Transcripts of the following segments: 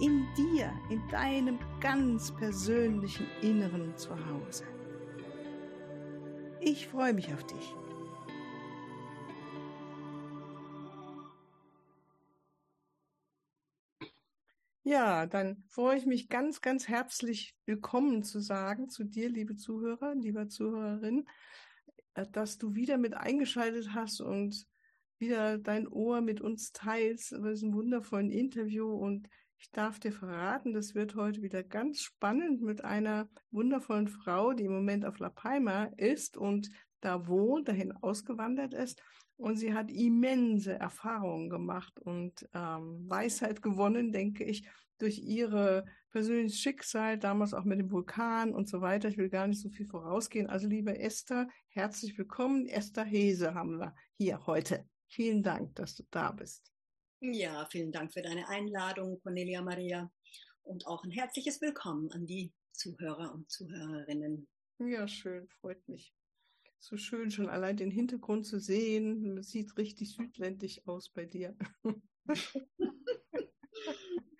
in dir, in deinem ganz persönlichen Inneren zu Hause. Ich freue mich auf dich. Ja, dann freue ich mich ganz, ganz herzlich willkommen zu sagen zu dir, liebe Zuhörer, lieber Zuhörerin, äh, dass du wieder mit eingeschaltet hast und wieder dein Ohr mit uns teilst über diesen wundervollen Interview und ich darf dir verraten, das wird heute wieder ganz spannend mit einer wundervollen Frau, die im Moment auf La Palma ist und da wohnt, dahin ausgewandert ist. Und sie hat immense Erfahrungen gemacht und ähm, Weisheit gewonnen, denke ich, durch ihre persönliches Schicksal, damals auch mit dem Vulkan und so weiter. Ich will gar nicht so viel vorausgehen. Also liebe Esther, herzlich willkommen. Esther Hese haben wir hier heute. Vielen Dank, dass du da bist. Ja, vielen Dank für deine Einladung, Cornelia Maria. Und auch ein herzliches Willkommen an die Zuhörer und Zuhörerinnen. Ja, schön, freut mich. So schön, schon allein den Hintergrund zu sehen. Das sieht richtig südländisch aus bei dir.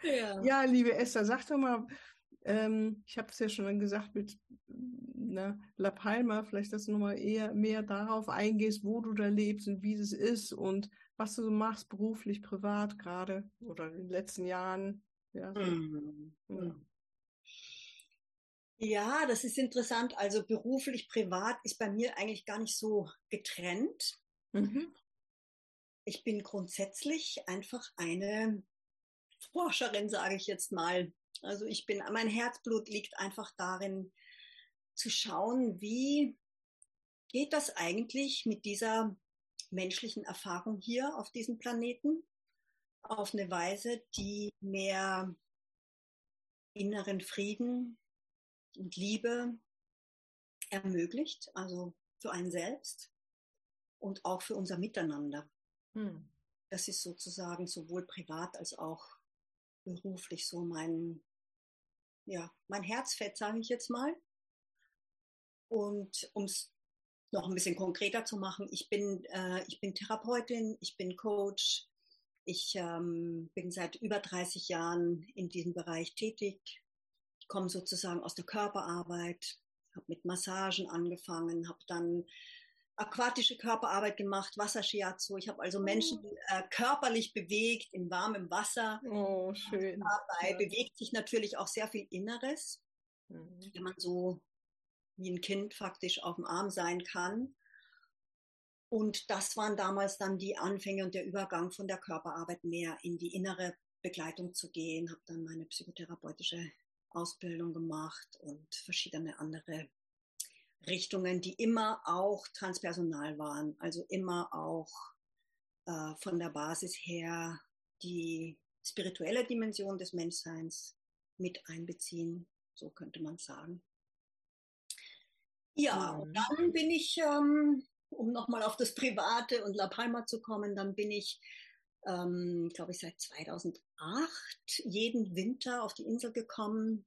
ja. ja, liebe Esther, sag doch mal, ähm, ich habe es ja schon gesagt mit na, La Palma, vielleicht, dass du nochmal eher mehr darauf eingehst, wo du da lebst und wie es ist und was du so machst, beruflich, privat gerade oder in den letzten Jahren. Ja, mhm. ja. ja, das ist interessant. Also beruflich, privat ist bei mir eigentlich gar nicht so getrennt. Mhm. Ich bin grundsätzlich einfach eine Forscherin, sage ich jetzt mal. Also ich bin, mein Herzblut liegt einfach darin, zu schauen, wie geht das eigentlich mit dieser menschlichen Erfahrung hier auf diesem Planeten auf eine Weise, die mehr inneren Frieden und Liebe ermöglicht, also für einen selbst und auch für unser Miteinander. Hm. Das ist sozusagen sowohl privat als auch beruflich so mein, ja, mein Herzfett, sage ich jetzt mal. Und um es noch ein bisschen konkreter zu machen, ich bin, äh, ich bin Therapeutin, ich bin Coach, ich ähm, bin seit über 30 Jahren in diesem Bereich tätig, komme sozusagen aus der Körperarbeit, habe mit Massagen angefangen, habe dann aquatische Körperarbeit gemacht, Wassershiatsu. Ich habe also Menschen oh. äh, körperlich bewegt in warmem Wasser. Oh, schön. Dabei ja. bewegt sich natürlich auch sehr viel Inneres, mhm. wenn man so wie ein Kind faktisch auf dem Arm sein kann. Und das waren damals dann die Anfänge und der Übergang von der Körperarbeit mehr in die innere Begleitung zu gehen. Habe dann meine psychotherapeutische Ausbildung gemacht und verschiedene andere Richtungen, die immer auch transpersonal waren, also immer auch äh, von der Basis her die spirituelle Dimension des Menschseins mit einbeziehen, so könnte man sagen. Ja, und dann bin ich, ähm, um nochmal auf das Private und La Palma zu kommen, dann bin ich, ähm, glaube ich, seit 2008 jeden Winter auf die Insel gekommen.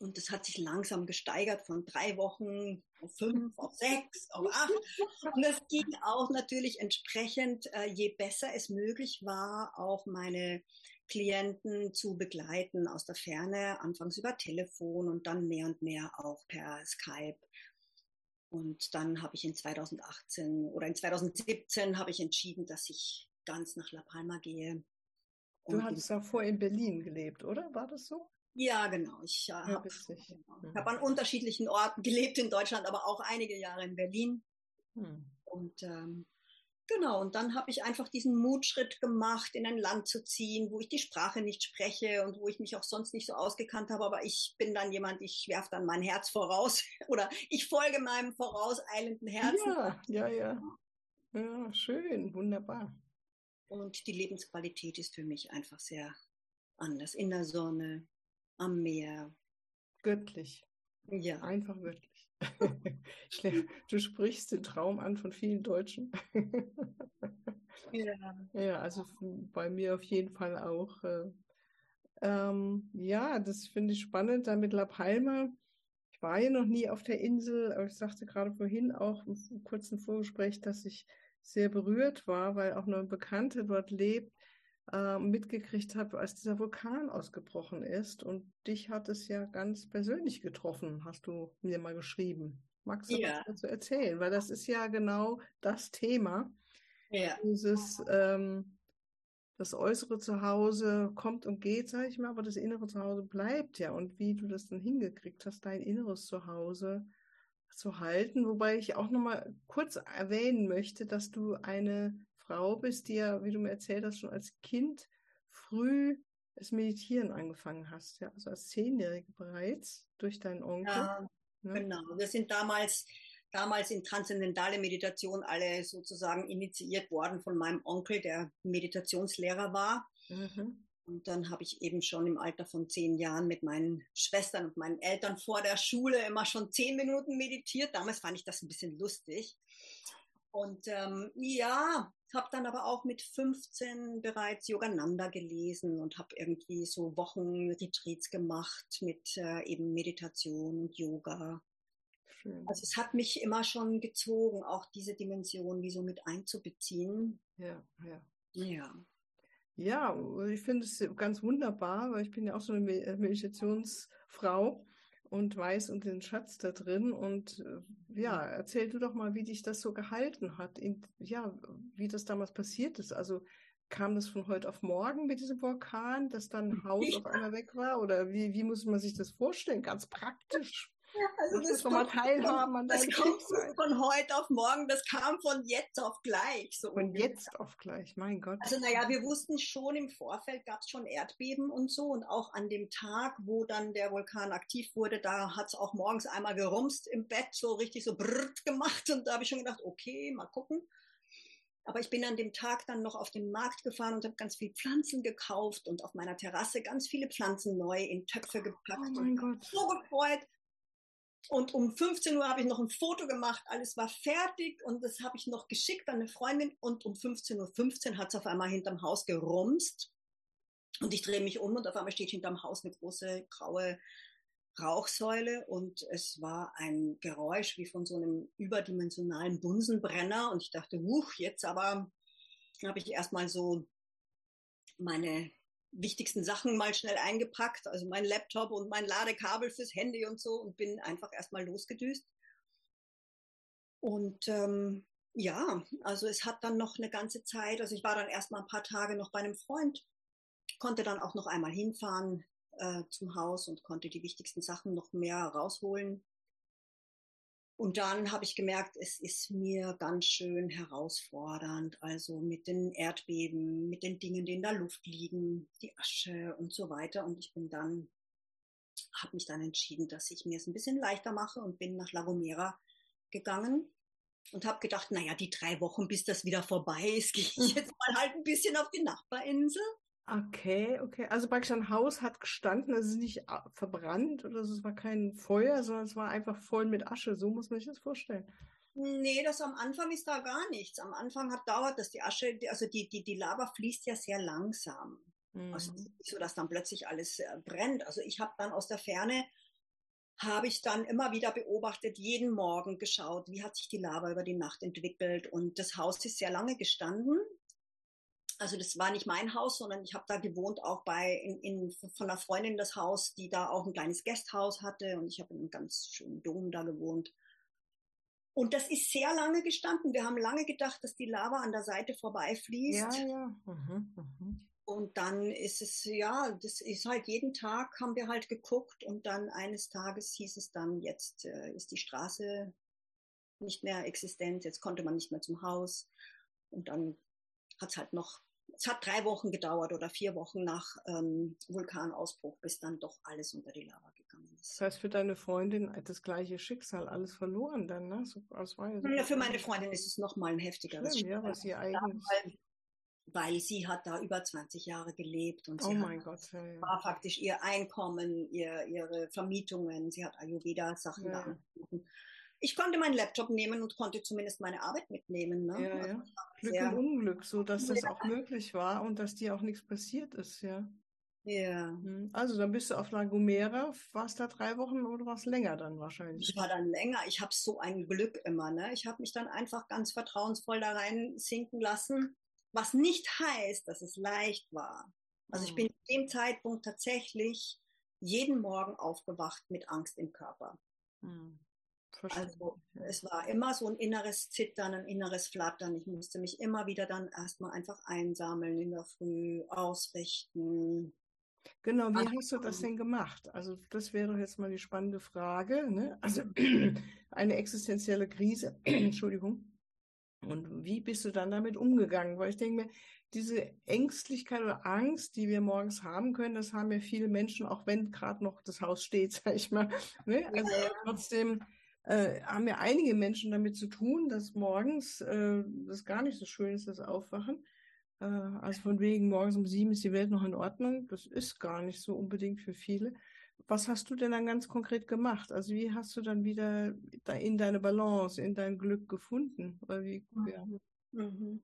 Und das hat sich langsam gesteigert von drei Wochen auf fünf, auf sechs, auf acht. Und das ging auch natürlich entsprechend, äh, je besser es möglich war, auch meine Klienten zu begleiten aus der Ferne, anfangs über Telefon und dann mehr und mehr auch per Skype. Und dann habe ich in 2018 oder in 2017 habe ich entschieden, dass ich ganz nach La Palma gehe. Du hattest davor in Berlin gelebt, oder? War das so? Ja, genau. Ich äh, habe genau. hab an unterschiedlichen Orten gelebt in Deutschland, aber auch einige Jahre in Berlin. Hm. Und ähm, Genau, und dann habe ich einfach diesen Mutschritt gemacht, in ein Land zu ziehen, wo ich die Sprache nicht spreche und wo ich mich auch sonst nicht so ausgekannt habe. Aber ich bin dann jemand, ich werfe dann mein Herz voraus oder ich folge meinem vorauseilenden Herzen. Ja, ja, ja. Ja, schön, wunderbar. Und die Lebensqualität ist für mich einfach sehr anders. In der Sonne, am Meer, göttlich. Ja. Einfach göttlich. du sprichst den Traum an von vielen Deutschen. ja. Ja, also bei mir auf jeden Fall auch. Äh, ähm, ja, das finde ich spannend. Da mit La Palma, ich war ja noch nie auf der Insel, aber ich sagte gerade vorhin auch im kurzen Vorgespräch, dass ich sehr berührt war, weil auch eine Bekannte dort lebt, äh, mitgekriegt habe, als dieser Vulkan ausgebrochen ist. Und dich hat es ja ganz persönlich getroffen, hast du mir mal geschrieben. Magst du ja. was dazu erzählen? Weil das ist ja genau das Thema. Ja. Dieses, ähm, das äußere Zuhause kommt und geht, sage ich mal, aber das innere Zuhause bleibt ja. Und wie du das dann hingekriegt hast, dein inneres Zuhause zu halten. Wobei ich auch nochmal kurz erwähnen möchte, dass du eine Frau bist, die ja, wie du mir erzählt hast, schon als Kind früh das Meditieren angefangen hast, ja, also als Zehnjährige bereits durch deinen Onkel. Ja, ne? genau. Wir sind damals, damals in transzendentale Meditation alle sozusagen initiiert worden von meinem Onkel, der Meditationslehrer war. Mhm. Und dann habe ich eben schon im Alter von zehn Jahren mit meinen Schwestern und meinen Eltern vor der Schule immer schon zehn Minuten meditiert. Damals fand ich das ein bisschen lustig. Und ähm, ja, habe dann aber auch mit 15 bereits Yogananda gelesen und habe irgendwie so Wochenretreats gemacht mit äh, eben Meditation und Yoga. Schön. Also es hat mich immer schon gezogen, auch diese Dimension wie so mit einzubeziehen. Ja, ja. Ja. Ja, ich finde es ganz wunderbar, weil ich bin ja auch so eine Meditationsfrau und weiß um den Schatz da drin. Und äh, ja, erzähl du doch mal, wie dich das so gehalten hat, in, ja, wie das damals passiert ist. Also kam das von heute auf morgen mit diesem Vulkan, dass dann ein Haus auf einmal weg war? Oder wie, wie muss man sich das vorstellen? Ganz praktisch. Also das, das mal teilhaben an das kommt von heute auf morgen, das kam von jetzt auf gleich. So von jetzt auf gleich, mein Gott. Also naja, wir wussten schon im Vorfeld gab es schon Erdbeben und so und auch an dem Tag, wo dann der Vulkan aktiv wurde, da hat es auch morgens einmal gerumst im Bett, so richtig so brrrt gemacht und da habe ich schon gedacht, okay, mal gucken. Aber ich bin an dem Tag dann noch auf den Markt gefahren und habe ganz viel Pflanzen gekauft und auf meiner Terrasse ganz viele Pflanzen neu in Töpfe gepackt. Oh mein Gott. So gefreut. Und um 15 Uhr habe ich noch ein Foto gemacht, alles war fertig und das habe ich noch geschickt an eine Freundin. Und um 15.15 Uhr 15 hat es auf einmal hinterm Haus gerumst. Und ich drehe mich um und auf einmal steht hinterm Haus eine große graue Rauchsäule. Und es war ein Geräusch wie von so einem überdimensionalen Bunsenbrenner. Und ich dachte, wuch, jetzt aber habe ich erstmal so meine wichtigsten Sachen mal schnell eingepackt, also mein Laptop und mein Ladekabel fürs Handy und so und bin einfach erstmal losgedüst. Und ähm, ja, also es hat dann noch eine ganze Zeit, also ich war dann erstmal ein paar Tage noch bei einem Freund, konnte dann auch noch einmal hinfahren äh, zum Haus und konnte die wichtigsten Sachen noch mehr rausholen. Und dann habe ich gemerkt, es ist mir ganz schön herausfordernd, also mit den Erdbeben, mit den Dingen, die in der Luft liegen, die Asche und so weiter. Und ich bin dann, habe mich dann entschieden, dass ich mir es ein bisschen leichter mache und bin nach La Gomera gegangen und habe gedacht, naja, die drei Wochen, bis das wieder vorbei ist, gehe ich hm. jetzt mal halt ein bisschen auf die Nachbarinsel. Okay, okay. Also praktisch ein Haus hat gestanden, es ist nicht ah, verbrannt oder es war kein Feuer, sondern es war einfach voll mit Asche. So muss man sich das vorstellen. Nee, das am Anfang ist da gar nichts. Am Anfang hat dauert das die Asche, also die, die, die Lava fließt ja sehr langsam. Mhm. Also nicht so, dass dann plötzlich alles äh, brennt. Also ich habe dann aus der Ferne habe ich dann immer wieder beobachtet, jeden Morgen geschaut, wie hat sich die Lava über die Nacht entwickelt. Und das Haus ist sehr lange gestanden also das war nicht mein Haus, sondern ich habe da gewohnt, auch bei in, in, von einer Freundin das Haus, die da auch ein kleines Gasthaus hatte und ich habe in einem ganz schönen Dom da gewohnt. Und das ist sehr lange gestanden. Wir haben lange gedacht, dass die Lava an der Seite vorbeifließt. Ja, ja. Mhm, mhm. Und dann ist es, ja, das ist halt jeden Tag haben wir halt geguckt und dann eines Tages hieß es dann, jetzt äh, ist die Straße nicht mehr existent, jetzt konnte man nicht mehr zum Haus. Und dann hat es halt noch, es hat drei Wochen gedauert oder vier Wochen nach ähm, Vulkanausbruch, bis dann doch alles unter die Lava gegangen ist. Das heißt, für deine Freundin das gleiche Schicksal, alles verloren dann, ne? So, aus ja, für meine Freundin ist es nochmal ein heftigeres Schicksal. Ja, was sie eigentlich... weil sie hat da über 20 Jahre gelebt und oh sie mein hat, Gott, ja, ja. war faktisch ihr Einkommen, ihr, ihre Vermietungen, sie hat Ayurveda-Sachen Ja, da ja. angeboten. Ich konnte meinen Laptop nehmen und konnte zumindest meine Arbeit mitnehmen. Ne? Ja, Also ja. Glück im Unglück, so dass das auch möglich war und dass dir auch nichts passiert ist, ja. ja. Hm. Also dann bist du auf La Gomera, warst da drei Wochen oder warst länger dann wahrscheinlich? Ich war dann länger. Ich habe so ein Glück immer. Ne? Ich habe mich dann einfach ganz vertrauensvoll da rein sinken lassen, was nicht heißt, dass es leicht war. Also ich Mhm. bin zu dem Zeitpunkt tatsächlich jeden Morgen aufgewacht mit Angst im Körper. Hm. Verständlich, Also es war immer so ein inneres Zittern, ein inneres Flattern. Ich musste mich immer wieder dann erstmal einfach einsammeln in der Früh, ausrichten. Genau, wie Ach, hast du das denn gemacht? Also das wäre doch jetzt mal die spannende Frage, ne? Also eine existenzielle Krise, Entschuldigung. Und wie bist du dann damit umgegangen? Weil ich denke mir, diese Ängstlichkeit oder Angst, die wir morgens haben können, das haben ja viele Menschen, auch wenn gerade noch das Haus steht, sag ich mal. Ne? Also ja. trotzdem äh, haben ja einige Menschen damit zu tun, dass morgens äh, das gar nicht so schön ist, das Aufwachen. Äh, also von wegen, morgens um sieben ist die Welt noch in Ordnung. Das ist gar nicht so unbedingt für viele. Was hast du denn dann ganz konkret gemacht? Also wie hast du dann wieder in deine Balance, in dein Glück gefunden? Wie, ja. Mhm.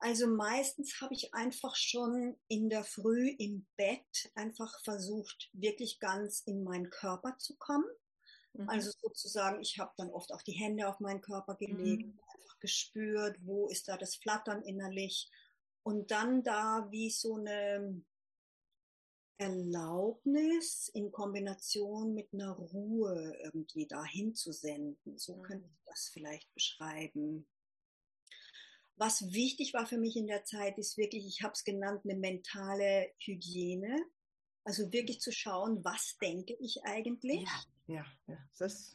Also meistens habe ich einfach schon in der Früh im Bett einfach versucht, wirklich ganz in meinen Körper zu kommen. Mhm. Also sozusagen, ich habe dann oft auch die Hände auf meinen Körper gelegt, Mhm. einfach gespürt, wo ist da das Flattern innerlich. Und dann da wie so eine Erlaubnis in Kombination mit einer Ruhe irgendwie dahin zu senden. So Mhm. könnte ich das vielleicht beschreiben. Was wichtig war für mich in der Zeit, ist wirklich, ich habe es genannt, eine mentale Hygiene. Also wirklich zu schauen, was denke ich eigentlich? Ja, ja, ja. Das,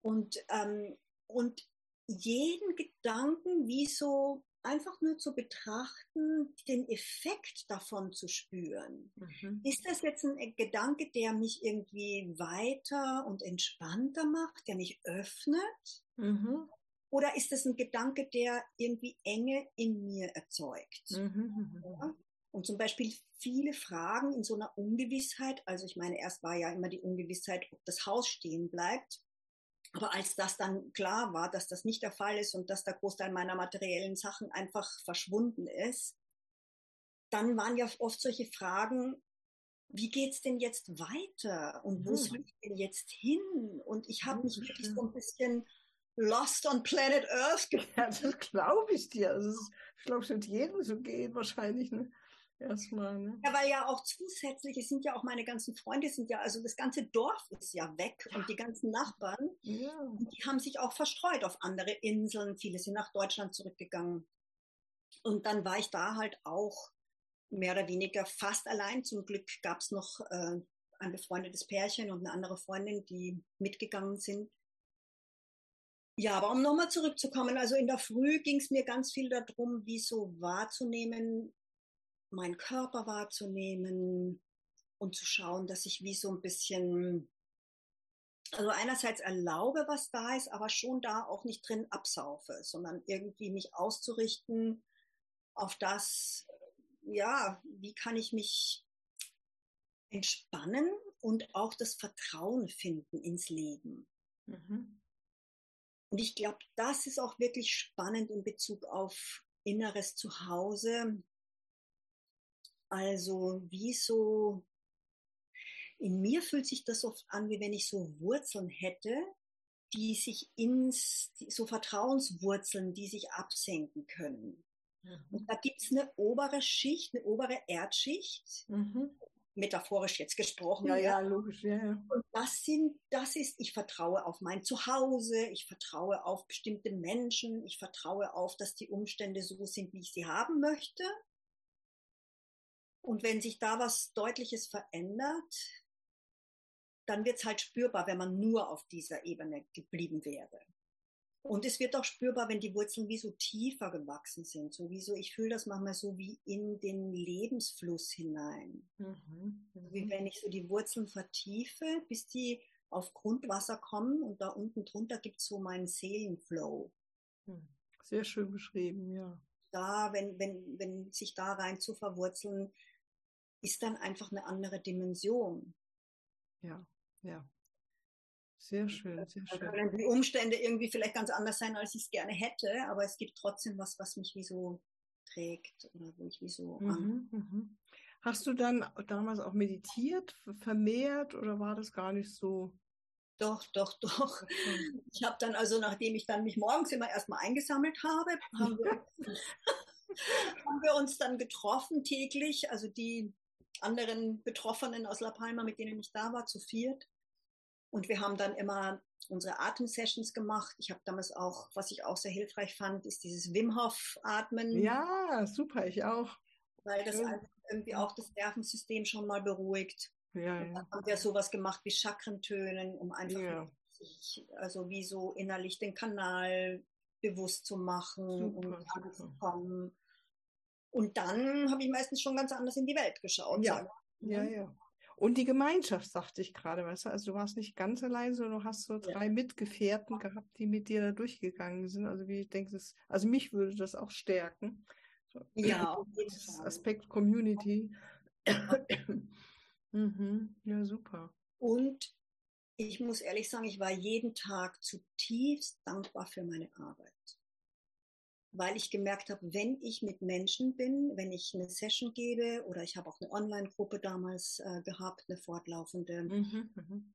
Und, ähm, und jeden Gedanken wie so einfach nur zu betrachten, den Effekt davon zu spüren. mhm. Ist das jetzt ein Gedanke, der mich irgendwie weiter und entspannter macht, der mich öffnet? Mhm. Oder ist das ein Gedanke, der irgendwie Enge in mir erzeugt? Mhm. Mhm. Ja? Und zum Beispiel viele Fragen in so einer Ungewissheit. Also ich meine, erst war ja immer die Ungewissheit, ob das Haus stehen bleibt. Aber als das dann klar war, dass das nicht der Fall ist und dass der Großteil meiner materiellen Sachen einfach verschwunden ist, dann waren ja oft solche Fragen, wie geht's denn jetzt weiter und wo Mhm. soll ich denn jetzt hin? Und ich habe Mhm, mich wirklich so ein bisschen lost on planet Earth gefühlt. Ja, das glaube ich dir. Also, ist, ich glaube, es wird jedem so gehen, wahrscheinlich, ne? Erstmal, ne? Ja, weil ja auch zusätzlich, es sind ja auch meine ganzen Freunde, sind ja, also das ganze Dorf ist ja weg und die ganzen Nachbarn, Ja. die haben sich auch verstreut auf andere Inseln. Viele sind nach Deutschland zurückgegangen. Und dann war ich da halt auch mehr oder weniger fast allein. Zum Glück gab es noch äh, ein befreundetes Pärchen und eine andere Freundin, die mitgegangen sind. Ja, aber um nochmal zurückzukommen, also in der Früh ging es mir ganz viel darum, wie so wahrzunehmen, meinen Körper wahrzunehmen und zu schauen, dass ich wie so ein bisschen, also einerseits erlaube, was da ist, aber schon da auch nicht drin absaufe, sondern irgendwie mich auszurichten auf das, ja, wie kann ich mich entspannen und auch das Vertrauen finden ins Leben. Mhm. Und ich glaube, das ist auch wirklich spannend in Bezug auf inneres Zuhause. Also wie so, in mir fühlt sich das oft an, wie wenn ich so Wurzeln hätte, die sich ins, so Vertrauenswurzeln, die sich absenken können. Mhm. Und da gibt es eine obere Schicht, eine obere Erdschicht, Mhm. metaphorisch jetzt gesprochen. Ja, ja, logisch, ja, ja. Und das sind, das ist, ich vertraue auf mein Zuhause, ich vertraue auf bestimmte Menschen, ich vertraue auf, dass die Umstände so sind, wie ich sie haben möchte. Und wenn sich da was Deutliches verändert, dann wird es halt spürbar, wenn man nur auf dieser Ebene geblieben wäre. Und es wird auch spürbar, wenn die Wurzeln wie so tiefer gewachsen sind. Sowieso, ich fühle das manchmal so wie in den Lebensfluss hinein. Mhm. Wie wenn ich so die Wurzeln vertiefe, bis die auf Grundwasser kommen und da unten drunter gibt es so meinen Seelenflow. Mhm. Sehr schön beschrieben, ja. da, wenn, wenn, wenn sich da rein zu verwurzeln, ist dann einfach eine andere Dimension. Ja, ja. Sehr schön, sehr schön. Da können die Umstände irgendwie vielleicht ganz anders sein, als ich es gerne hätte, aber es gibt trotzdem was, was mich wie so trägt oder wo ich wie so mhm, mhm. Hast du dann damals auch meditiert, vermehrt oder war das gar nicht so? Doch, doch, doch. Ich habe dann also, nachdem ich dann mich morgens immer erstmal eingesammelt habe, haben wir, haben wir uns dann getroffen täglich, also die anderen Betroffenen aus La Palma, mit denen ich da war, zu viert. Und wir haben dann immer unsere Atemsessions gemacht. Ich habe damals auch, was ich auch sehr hilfreich fand, ist dieses Wim Hof Atmen. Ja, super, ich auch. Weil das ja. irgendwie auch das Nervensystem schon mal beruhigt. Ja, ja. Dann haben wir sowas gemacht wie Chakrentönen, um einfach ja. sich, also wie so innerlich den Kanal bewusst zu machen super, und anzukommen. Und dann habe ich meistens schon ganz anders in die Welt geschaut. Ja, ja, ja. Und die Gemeinschaft, sagte ich gerade, weißt du, also du warst nicht ganz allein, sondern du hast so drei ja. Mitgefährten gehabt, die mit dir da durchgegangen sind. Also wie ich denke, das, also mich würde das auch stärken. Ja, auf jeden Fall. Aspekt Community. mhm. Ja, super. Und ich muss ehrlich sagen, ich war jeden Tag zutiefst dankbar für meine Arbeit weil ich gemerkt habe, wenn ich mit Menschen bin, wenn ich eine Session gebe oder ich habe auch eine Online-Gruppe damals äh, gehabt, eine fortlaufende, mhm, mhm,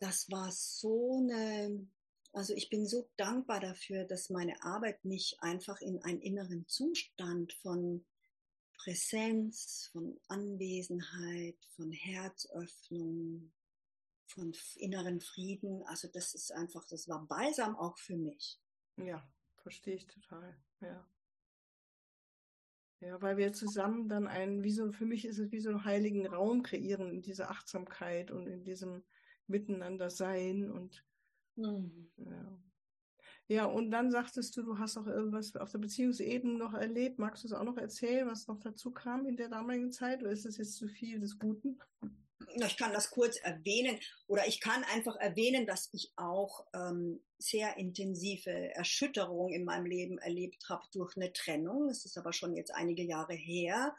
das war so eine, also ich bin so dankbar dafür, dass meine Arbeit mich einfach in einen inneren Zustand von Präsenz, von Anwesenheit, von Herzöffnung, von inneren Frieden, also das ist einfach, das war balsam auch für mich. Ja, verstehe ich total. Ja. Ja, weil wir zusammen dann einen, wie so, für mich ist es wie so einen heiligen Raum kreieren in dieser Achtsamkeit und in diesem Miteinander sein und mhm. ja. Ja, und dann sagtest du, du hast auch irgendwas auf der Beziehungsebene noch erlebt. Magst du es auch noch erzählen, was noch dazu kam in der damaligen Zeit? Oder ist es jetzt zu viel des Guten? Ich kann das kurz erwähnen oder ich kann einfach erwähnen, dass ich auch ähm, sehr intensive Erschütterungen in meinem Leben erlebt habe durch eine Trennung. Es ist aber schon jetzt einige Jahre her,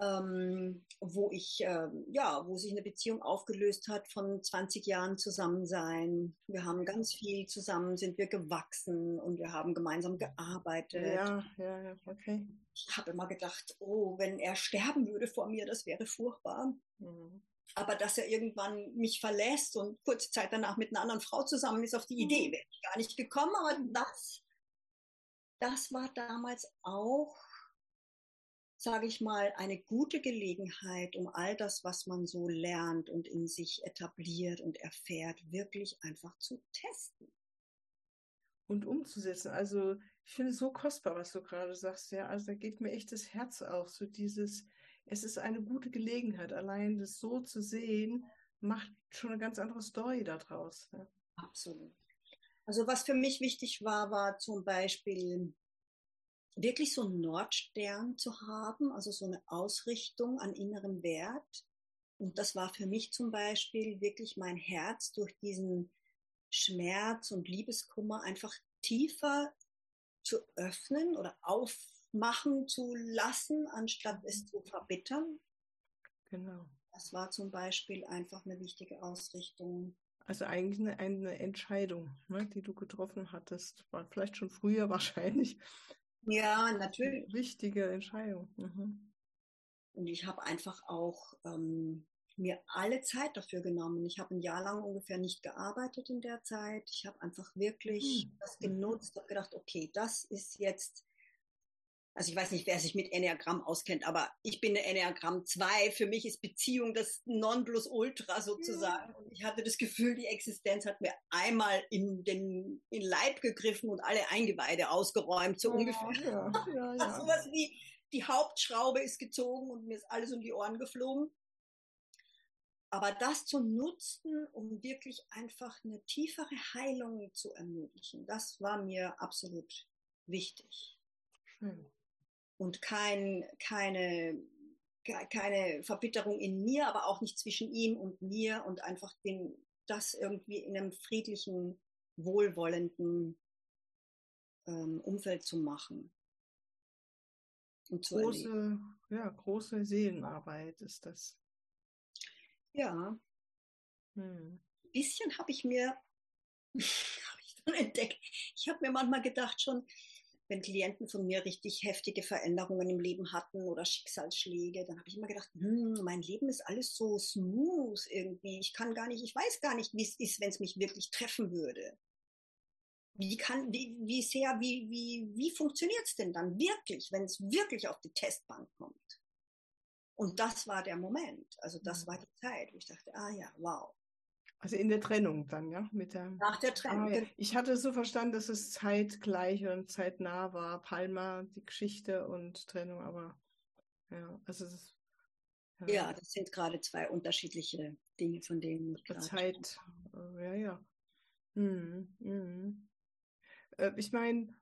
ähm, wo ich äh, ja, wo sich eine Beziehung aufgelöst hat von 20 Jahren Zusammensein. Wir haben ganz viel zusammen, sind wir gewachsen und wir haben gemeinsam gearbeitet. Ja, ja, ja, okay. Ich habe immer gedacht, oh, wenn er sterben würde vor mir, das wäre furchtbar. Mhm. Aber dass er irgendwann mich verlässt und kurze Zeit danach mit einer anderen Frau zusammen ist, auf die Idee mhm. wäre ich gar nicht gekommen. Aber das, das war damals auch, sage ich mal, eine gute Gelegenheit, um all das, was man so lernt und in sich etabliert und erfährt, wirklich einfach zu testen. Und umzusetzen. Also ich finde es so kostbar, was du gerade sagst. Ja, also da geht mir echt das Herz auf, so dieses, es ist eine gute Gelegenheit. Allein das so zu sehen, macht schon eine ganz andere Story daraus. Ja. Absolut. Also was für mich wichtig war, war zum Beispiel wirklich so einen Nordstern zu haben, also so eine Ausrichtung an innerem Wert. Und das war für mich zum Beispiel wirklich mein Herz durch diesen Schmerz und Liebeskummer einfach tiefer zu öffnen oder auf machen zu lassen, anstatt es mhm. zu verbittern. Genau. Das war zum Beispiel einfach eine wichtige Ausrichtung. Also eigentlich eine, eine Entscheidung, ne, die du getroffen hattest. War vielleicht schon früher wahrscheinlich. Ja, natürlich. Wichtige Entscheidung. Mhm. Und ich habe einfach auch ähm, mir alle Zeit dafür genommen. Ich habe ein Jahr lang ungefähr nicht gearbeitet in der Zeit. Ich habe einfach wirklich mhm. das genutzt und gedacht, okay, das ist jetzt also ich weiß nicht, wer sich mit Enneagramm auskennt, aber ich bin eine Enneagramm 2. Für mich ist Beziehung das Nonplusultra sozusagen. Ja. Und ich hatte das Gefühl, die Existenz hat mir einmal in den in Leib gegriffen und alle Eingeweide ausgeräumt, so oh, ungefähr. Ja, ja, ja. So was wie die Hauptschraube ist gezogen und mir ist alles um die Ohren geflogen. Aber das zu nutzen, um wirklich einfach eine tiefere Heilung zu ermöglichen, das war mir absolut wichtig. Schön und kein, keine, keine Verbitterung in mir, aber auch nicht zwischen ihm und mir und einfach den, das irgendwie in einem friedlichen, wohlwollenden ähm, Umfeld zu machen. Und zu große, erleben. ja, große Seelenarbeit ist das. Ja. Hm. Ein bisschen habe ich mir habe ich dann entdeckt. Ich habe mir manchmal gedacht schon, wenn Klienten von mir richtig heftige Veränderungen im Leben hatten oder Schicksalsschläge, dann habe ich immer gedacht, hm, mein Leben ist alles so smooth irgendwie. Ich kann gar nicht, ich weiß gar nicht, wie es ist, wenn es mich wirklich treffen würde. Wie kann, wie, wie sehr, wie, wie, wie funktioniert es denn dann wirklich, wenn es wirklich auf die Testbank kommt? Und das war der Moment. Also das mhm. war die Zeit, wo ich dachte, ah ja, wow. Also in der Trennung dann, ja? Mit der, Nach der Trennung. Ah. Ich hatte so verstanden, dass es zeitgleich und zeitnah war. Palma, die Geschichte und Trennung, aber ja, also es ist, ja. ja das sind gerade zwei unterschiedliche Dinge, von denen ich gerade Zeit, spreche. Äh, ja, ja. Hm, hm. Äh, ich meine,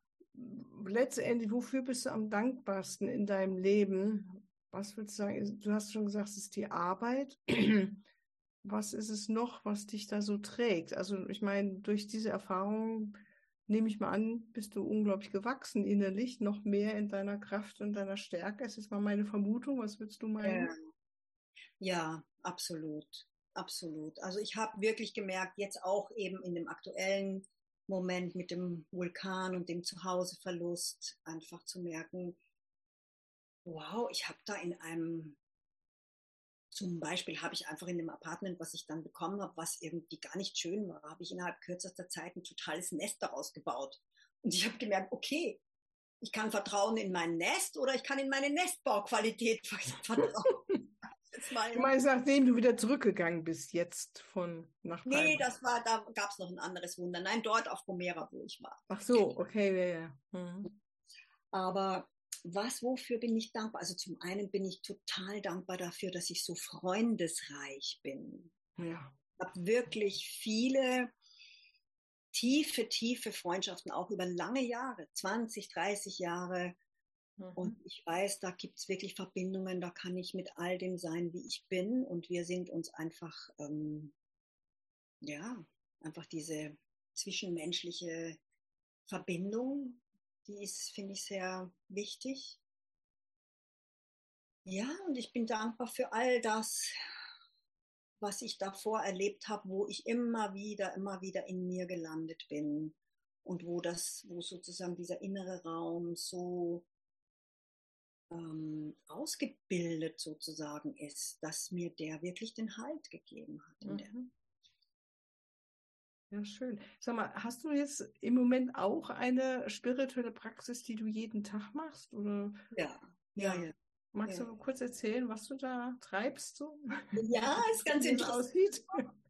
letztendlich, wofür bist du am dankbarsten in deinem Leben? Was würdest du sagen? Du hast schon gesagt, es ist die Arbeit. Was ist es noch, was dich da so trägt? Also ich meine, durch diese Erfahrung nehme ich mal an, bist du unglaublich gewachsen innerlich, noch mehr in deiner Kraft und deiner Stärke. Es ist mal meine Vermutung. Was würdest du meinen? Ja, absolut, absolut. Also ich habe wirklich gemerkt, jetzt auch eben in dem aktuellen Moment mit dem Vulkan und dem Zuhauseverlust, einfach zu merken, wow, ich habe da in einem zum Beispiel habe ich einfach in dem Apartment, was ich dann bekommen habe, was irgendwie gar nicht schön war, habe ich innerhalb kürzester Zeit ein totales Nest daraus gebaut. Und ich habe gemerkt, okay, ich kann vertrauen in mein Nest oder ich kann in meine Nestbauqualität vertrauen. du meinst, nachdem du wieder zurückgegangen bist, jetzt von nach Palma? Nee, das war, da gab es noch ein anderes Wunder. Nein, dort auf Gomera, wo ich war. Ach so, okay, ja, ja. Mhm. Aber was, wofür bin ich dankbar? Also zum einen bin ich total dankbar dafür, dass ich so freundesreich bin. Ja. Ich habe wirklich viele tiefe, tiefe Freundschaften, auch über lange Jahre, 20, 30 Jahre. Mhm. Und ich weiß, da gibt es wirklich Verbindungen, da kann ich mit all dem sein, wie ich bin. Und wir sind uns einfach, ähm, ja, einfach diese zwischenmenschliche Verbindung, die ist, finde ich, sehr wichtig. Ja, und ich bin dankbar für all das, was ich davor erlebt habe, wo ich immer wieder, immer wieder in mir gelandet bin und wo das, wo sozusagen dieser innere Raum so ähm, ausgebildet sozusagen ist, dass mir der wirklich den Halt gegeben hat. Mhm. Ja, schön. Sag mal, hast du jetzt im Moment auch eine spirituelle Praxis, die du jeden Tag machst? Oder? Ja, ja, ja. Magst ja. du kurz erzählen, was du da treibst? So? Ja, ist ganz interessant. Aussieht?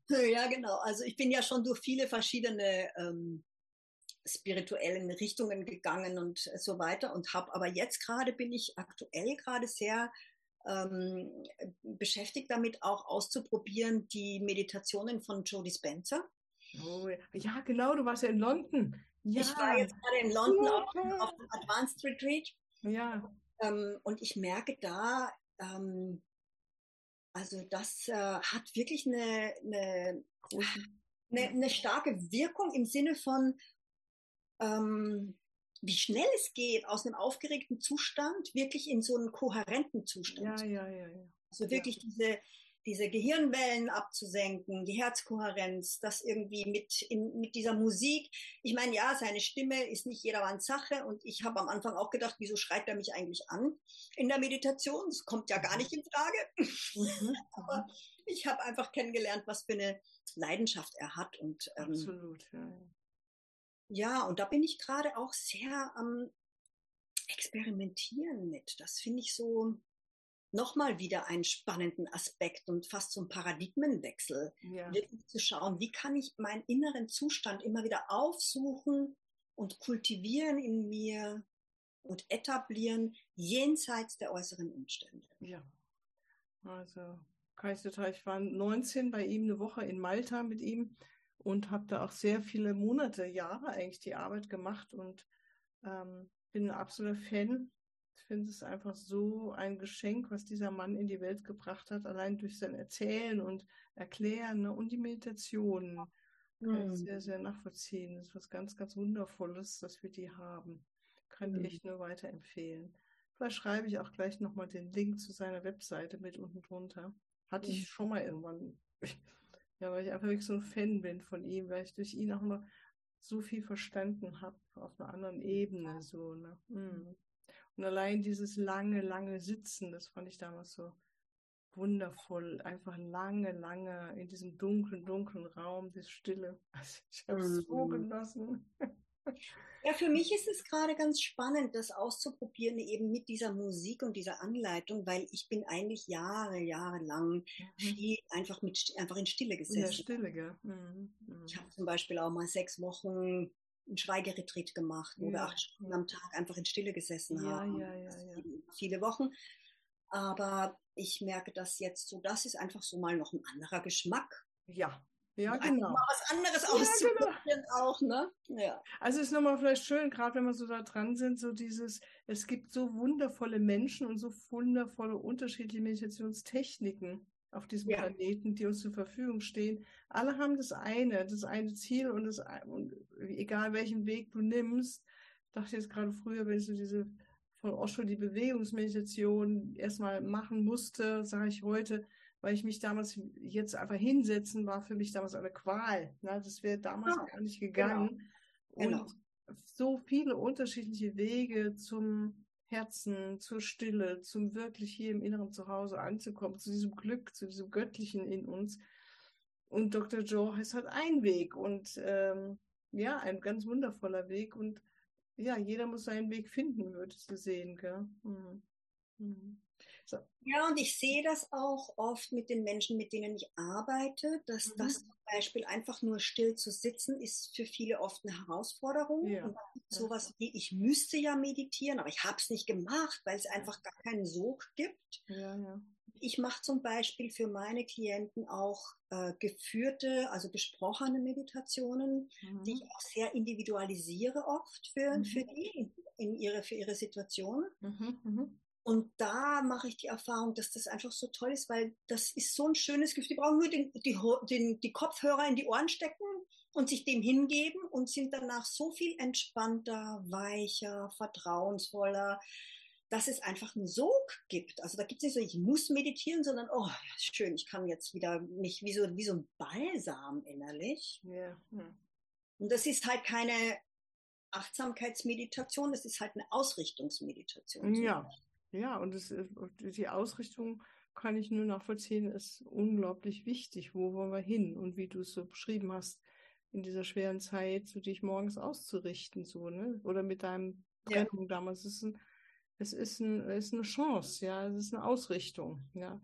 Ja, genau. Also ich bin ja schon durch viele verschiedene ähm, spirituellen Richtungen gegangen und so weiter und habe aber jetzt gerade bin ich aktuell gerade sehr ähm, beschäftigt damit auch auszuprobieren die Meditationen von Jodie Spencer. Oh, ja, genau, du warst ja in London. Ja, ich war jetzt gerade in London auf, auf, dem Advanced Retreat. Ja. Ähm, und ich merke da, ähm, also das äh, hat wirklich eine, eine, eine, eine, starke Wirkung im Sinne von, ähm, wie schnell es geht, aus einem aufgeregten Zustand wirklich in so einen kohärenten Zustand. Ja, ja, ja, ja. Also wirklich ja. diese, diese Gehirnwellen abzusenken, die Herzkohärenz, das irgendwie mit, in, mit dieser Musik. Ich meine, ja, seine Stimme ist nicht jedermanns Sache und ich habe am Anfang auch gedacht, wieso schreit er mich eigentlich an in der Meditation? Das kommt ja gar nicht in Frage. Mhm. Aber ich habe einfach kennengelernt, was für eine Leidenschaft er hat und ähm, absolut. Ja. ja, und da bin ich gerade auch sehr am Experimentieren mit. Das finde ich so nochmal wieder einen spannenden Aspekt und fast so ein Paradigmenwechsel. Ja. Wirklich zu schauen, wie kann ich meinen inneren Zustand immer wieder aufsuchen und kultivieren in mir und etablieren jenseits der äußeren Umstände. Ja. Also Kaiserteil, ich war 19 bei ihm eine Woche in Malta mit ihm und habe da auch sehr viele Monate, Jahre eigentlich die Arbeit gemacht und ähm, bin ein absoluter Fan ich finde es einfach so ein Geschenk, was dieser Mann in die Welt gebracht hat, allein durch sein Erzählen und Erklären ne? und die Meditation. Kann mhm. ich sehr, sehr nachvollziehen. Das ist was ganz, ganz Wundervolles, dass wir die haben. Kann mhm. ich echt nur weiterempfehlen. Vielleicht schreibe ich auch gleich nochmal den Link zu seiner Webseite mit unten drunter. Hatte ich mhm. schon mal irgendwann. Ja, weil ich einfach wirklich so ein Fan bin von ihm, weil ich durch ihn auch immer so viel verstanden habe auf einer anderen Ebene. So, ne? Mhm. Und allein dieses lange, lange Sitzen, das fand ich damals so wundervoll. Einfach lange, lange in diesem dunklen, dunklen Raum, das Stille. Also ich habe es mhm. so genossen. Ja, für mich ist es gerade ganz spannend, das auszuprobieren, eben mit dieser Musik und dieser Anleitung, weil ich bin eigentlich Jahre, Jahre lang mhm. viel einfach mit einfach in Stille gesessen. Ja, Stille, gell? Mhm. Mhm. Ich habe zum Beispiel auch mal sechs Wochen einen Schweigeretreat gemacht, wo ja. wir acht Stunden am Tag einfach in Stille gesessen ja, haben. Ja, ja, ja. Viele Wochen. Aber ich merke das jetzt so, das ist einfach so mal noch ein anderer Geschmack. Ja, ja, genau. Mal was anderes auszuprobieren ja, genau. auch, ne? Ja. Also ist nochmal vielleicht schön, gerade wenn wir so da dran sind, so dieses, es gibt so wundervolle Menschen und so wundervolle unterschiedliche Meditationstechniken auf diesem ja. Planeten, die uns zur Verfügung stehen. Alle haben das eine, das eine Ziel und das, und egal welchen Weg du nimmst, dachte jetzt gerade früher, wenn ich so diese von Osho die Bewegungsmeditation erstmal machen musste, sage ich heute, weil ich mich damals jetzt einfach hinsetzen war für mich damals eine Qual. Ne? Das wäre damals ja, gar nicht gegangen. Genau. Und genau. so viele unterschiedliche Wege zum Herzen, zur Stille, zum wirklich hier im inneren Zuhause anzukommen, zu diesem Glück, zu diesem Göttlichen in uns. Und Dr. Joe ist halt ein Weg und ähm, ja, ein ganz wundervoller Weg. Und ja, jeder muss seinen Weg finden, würdest du sehen. Gell? Mhm. Mhm. So. Ja, und ich sehe das auch oft mit den Menschen, mit denen ich arbeite, dass mhm. das zum Beispiel einfach nur still zu sitzen, ist für viele oft eine Herausforderung. Ja. Und sowas wie, ich müsste ja meditieren, aber ich habe es nicht gemacht, weil es einfach gar keinen Sog gibt. Ja, ja. Ich mache zum Beispiel für meine Klienten auch äh, geführte, also gesprochene Meditationen, mhm. die ich auch sehr individualisiere oft für, mhm. für die in ihre, für ihre Situation. Mhm, mhm. Und da mache ich die Erfahrung, dass das einfach so toll ist, weil das ist so ein schönes Gefühl. Die brauchen nur den, die, den, die Kopfhörer in die Ohren stecken und sich dem hingeben und sind danach so viel entspannter, weicher, vertrauensvoller, dass es einfach einen Sog gibt. Also da gibt es nicht so, ich muss meditieren, sondern, oh, schön, ich kann jetzt wieder mich wie so, wie so ein Balsam innerlich. Ja. Hm. Und das ist halt keine Achtsamkeitsmeditation, das ist halt eine Ausrichtungsmeditation. Ja. Ja, und es, äh, die Ausrichtung kann ich nur nachvollziehen, ist unglaublich wichtig. Wo wollen wir hin? Und wie du es so beschrieben hast, in dieser schweren Zeit, so dich morgens auszurichten, so, ne? Oder mit deinem Trennung ja. damals. Es ist, ein, es ist, ein, es ist eine Chance, ja, es ist eine Ausrichtung, ja.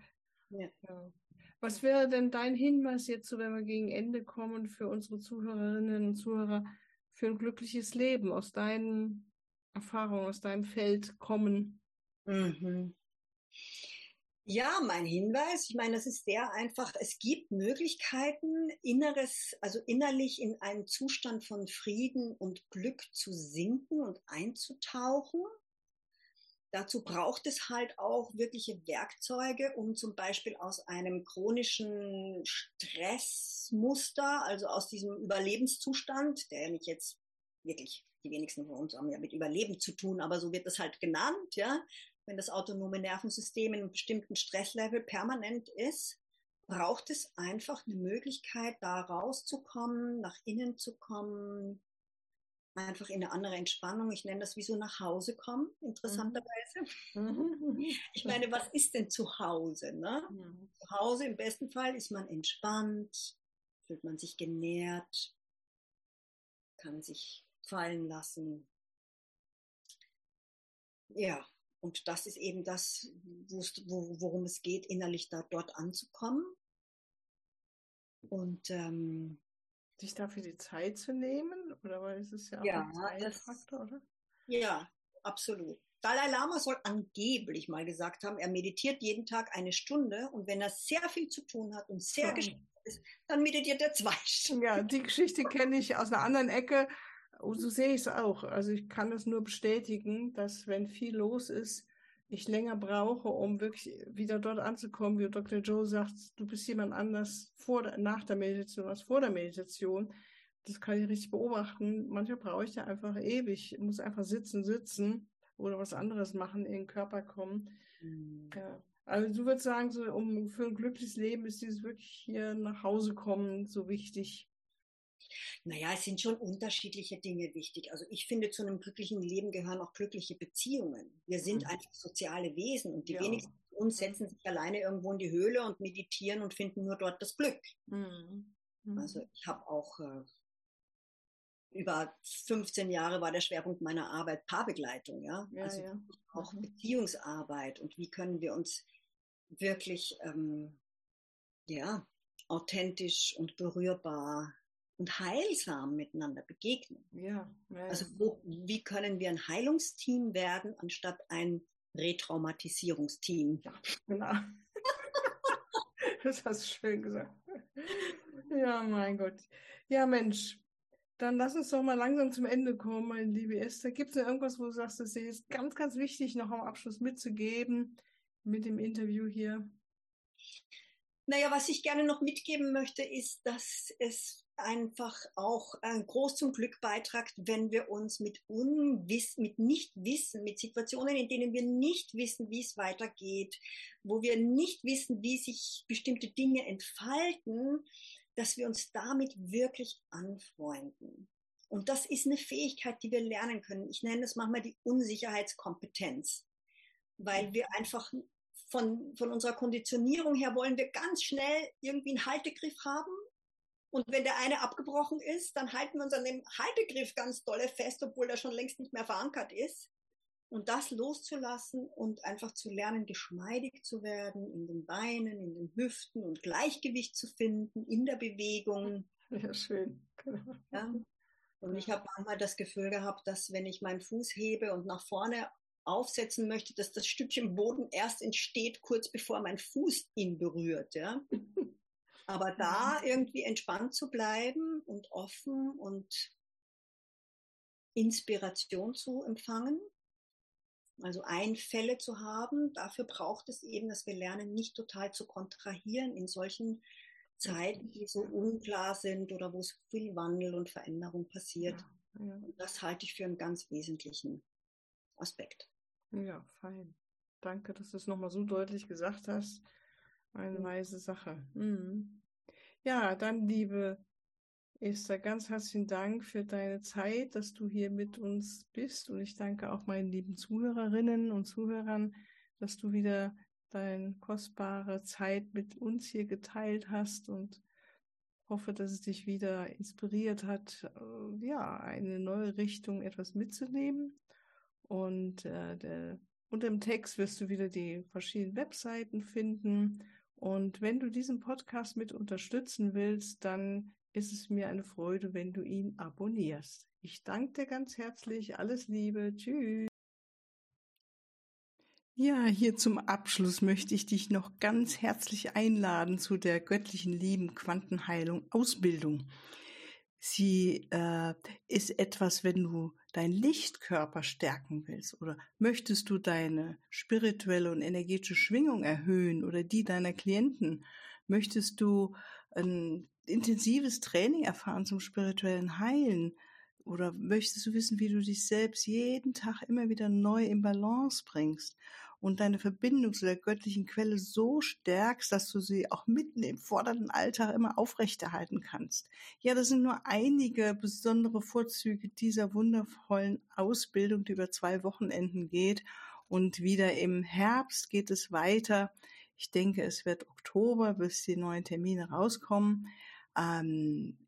ja. ja. Was wäre denn dein Hinweis jetzt, so wenn wir gegen Ende kommen, für unsere Zuhörerinnen und Zuhörer, für ein glückliches Leben aus deinen Erfahrungen, aus deinem Feld kommen? Mhm. Ja, mein Hinweis, ich meine, das ist sehr einfach. Es gibt Möglichkeiten, inneres, also innerlich in einen Zustand von Frieden und Glück zu sinken und einzutauchen. Dazu braucht es halt auch wirkliche Werkzeuge, um zum Beispiel aus einem chronischen Stressmuster, also aus diesem Überlebenszustand, der nicht jetzt wirklich die wenigsten von uns haben ja mit Überleben zu tun, aber so wird das halt genannt, ja, wenn das autonome Nervensystem in einem bestimmten Stresslevel permanent ist, braucht es einfach eine Möglichkeit, da rauszukommen, nach innen zu kommen, einfach in eine andere Entspannung. Ich nenne das wie so nach Hause kommen, interessanterweise. Mhm. Ich meine, was ist denn zu Hause? Ne? Mhm. Zu Hause im besten Fall ist man entspannt, fühlt man sich genährt, kann sich fallen lassen. Ja, und das ist eben das, worum es geht, innerlich da dort anzukommen. Und ähm, sich dafür die Zeit zu nehmen, oder weil es ist ja auch ja, ein Zeitfaktor, oder? Ja, absolut. Dalai Lama soll angeblich mal gesagt haben, er meditiert jeden Tag eine Stunde und wenn er sehr viel zu tun hat und sehr gestresst ist, dann meditiert er zwei Stunden. Ja, die Geschichte kenne ich aus einer anderen Ecke. Und so sehe ich es auch. Also ich kann das nur bestätigen, dass wenn viel los ist, ich länger brauche, um wirklich wieder dort anzukommen, wie Dr. Joe sagt, du bist jemand anders vor, nach der Meditation als vor der Meditation. Das kann ich richtig beobachten. Manchmal brauche ich ja einfach ewig, ich muss einfach sitzen, sitzen, oder was anderes machen, in den Körper kommen. Mhm. Ja. Also du würdest sagen, so um für ein glückliches Leben ist dieses wirklich hier nach Hause kommen so wichtig. Naja, es sind schon unterschiedliche Dinge wichtig. Also ich finde, zu einem glücklichen Leben gehören auch glückliche Beziehungen. Wir sind mhm. einfach soziale Wesen und die ja. wenigsten von uns setzen sich alleine irgendwo in die Höhle und meditieren und finden nur dort das Glück. Mhm. Mhm. Also ich habe auch äh, über 15 Jahre war der Schwerpunkt meiner Arbeit Paarbegleitung, ja. ja also ja. auch mhm. Beziehungsarbeit und wie können wir uns wirklich ähm, ja authentisch und berührbar und heilsam miteinander begegnen. Ja, ja. Also wo, wie können wir ein Heilungsteam werden, anstatt ein Retraumatisierungsteam? Ja, genau. das hast du schön gesagt. Ja, mein Gott. Ja, Mensch, dann lass uns doch mal langsam zum Ende kommen, meine liebe Esther. Gibt es noch irgendwas, wo du sagst, das ist ganz, ganz wichtig, noch am Abschluss mitzugeben mit dem Interview hier? Naja, was ich gerne noch mitgeben möchte, ist, dass es einfach auch äh, groß zum Glück beitragt, wenn wir uns mit Unwissen, mit Nichtwissen, mit Situationen, in denen wir nicht wissen, wie es weitergeht, wo wir nicht wissen, wie sich bestimmte Dinge entfalten, dass wir uns damit wirklich anfreunden. Und das ist eine Fähigkeit, die wir lernen können. Ich nenne das manchmal die Unsicherheitskompetenz, weil wir einfach von, von unserer Konditionierung her wollen wir ganz schnell irgendwie einen Haltegriff haben und wenn der eine abgebrochen ist, dann halten wir uns an dem Haltegriff ganz dolle fest, obwohl er schon längst nicht mehr verankert ist. Und das loszulassen und einfach zu lernen, geschmeidig zu werden in den Beinen, in den Hüften und Gleichgewicht zu finden in der Bewegung. Ja, schön. Genau. Ja. Und ich habe manchmal das Gefühl gehabt, dass wenn ich meinen Fuß hebe und nach vorne aufsetzen möchte, dass das Stückchen Boden erst entsteht, kurz bevor mein Fuß ihn berührt. Ja? Aber da mhm. irgendwie entspannt zu bleiben und offen und Inspiration zu empfangen, also Einfälle zu haben, dafür braucht es eben, dass wir lernen, nicht total zu kontrahieren in solchen Zeiten, die so unklar sind oder wo es viel Wandel und Veränderung passiert. Ja, ja. Das halte ich für einen ganz wesentlichen Aspekt. Ja, fein. Danke, dass du es nochmal so deutlich gesagt hast. Eine weise Sache. Mhm. Ja, dann, liebe Esther, ganz herzlichen Dank für deine Zeit, dass du hier mit uns bist. Und ich danke auch meinen lieben Zuhörerinnen und Zuhörern, dass du wieder deine kostbare Zeit mit uns hier geteilt hast und hoffe, dass es dich wieder inspiriert hat, äh, ja, eine neue Richtung etwas mitzunehmen. Und äh, der, unter dem Text wirst du wieder die verschiedenen Webseiten finden und wenn du diesen Podcast mit unterstützen willst, dann ist es mir eine Freude, wenn du ihn abonnierst. Ich danke dir ganz herzlich. Alles Liebe. Tschüss. Ja, hier zum Abschluss möchte ich dich noch ganz herzlich einladen zu der göttlichen Lieben Quantenheilung Ausbildung. Sie äh, ist etwas, wenn du deinen Lichtkörper stärken willst? Oder möchtest du deine spirituelle und energetische Schwingung erhöhen oder die deiner Klienten, möchtest du ein intensives Training erfahren zum spirituellen Heilen? Oder möchtest du wissen, wie du dich selbst jeden Tag immer wieder neu in Balance bringst und deine Verbindung zu der göttlichen Quelle so stärkst, dass du sie auch mitten im fordernden Alltag immer aufrechterhalten kannst. Ja, das sind nur einige besondere Vorzüge dieser wundervollen Ausbildung, die über zwei Wochenenden geht. Und wieder im Herbst geht es weiter. Ich denke, es wird Oktober, bis die neuen Termine rauskommen. Ähm, äh,